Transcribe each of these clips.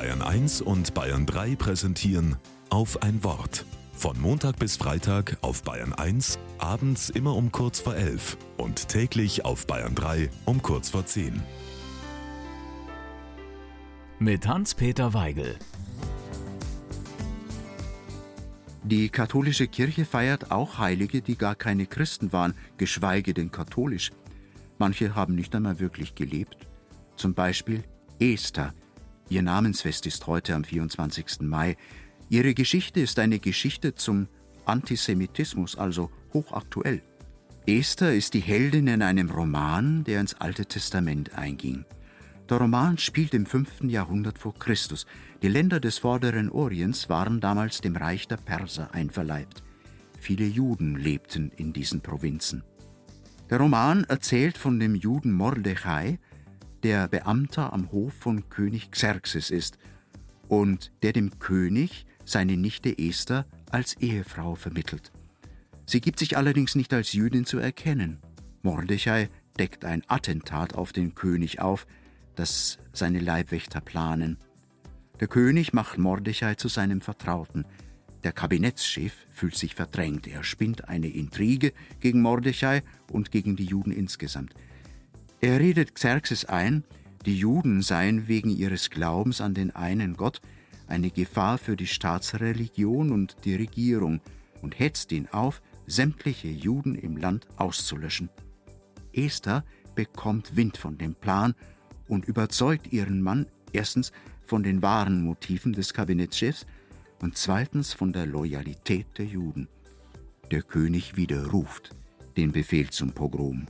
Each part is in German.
Bayern 1 und Bayern 3 präsentieren auf ein Wort. Von Montag bis Freitag auf Bayern 1, abends immer um kurz vor 11 und täglich auf Bayern 3 um kurz vor 10. Mit Hans-Peter Weigel. Die katholische Kirche feiert auch Heilige, die gar keine Christen waren, geschweige denn katholisch. Manche haben nicht einmal wirklich gelebt. Zum Beispiel Esther. Ihr Namensfest ist heute am 24. Mai. Ihre Geschichte ist eine Geschichte zum Antisemitismus, also hochaktuell. Esther ist die Heldin in einem Roman, der ins Alte Testament einging. Der Roman spielt im 5. Jahrhundert vor Christus. Die Länder des vorderen Orients waren damals dem Reich der Perser einverleibt. Viele Juden lebten in diesen Provinzen. Der Roman erzählt von dem Juden Mordechai, der Beamter am Hof von König Xerxes ist und der dem König seine Nichte Esther als Ehefrau vermittelt. Sie gibt sich allerdings nicht als Jüdin zu erkennen. Mordechai deckt ein Attentat auf den König auf, das seine Leibwächter planen. Der König macht Mordechai zu seinem Vertrauten. Der Kabinettschef fühlt sich verdrängt. Er spinnt eine Intrige gegen Mordechai und gegen die Juden insgesamt. Er redet Xerxes ein, die Juden seien wegen ihres Glaubens an den einen Gott eine Gefahr für die Staatsreligion und die Regierung und hetzt ihn auf, sämtliche Juden im Land auszulöschen. Esther bekommt Wind von dem Plan und überzeugt ihren Mann erstens von den wahren Motiven des Kabinettschefs und zweitens von der Loyalität der Juden. Der König widerruft den Befehl zum Pogrom.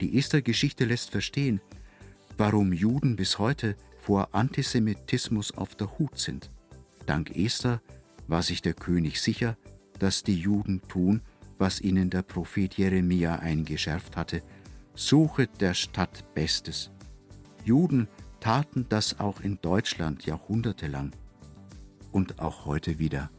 Die Esther-Geschichte lässt verstehen, warum Juden bis heute vor Antisemitismus auf der Hut sind. Dank Esther war sich der König sicher, dass die Juden tun, was ihnen der Prophet Jeremia eingeschärft hatte, suchet der Stadt Bestes. Juden taten das auch in Deutschland jahrhundertelang und auch heute wieder.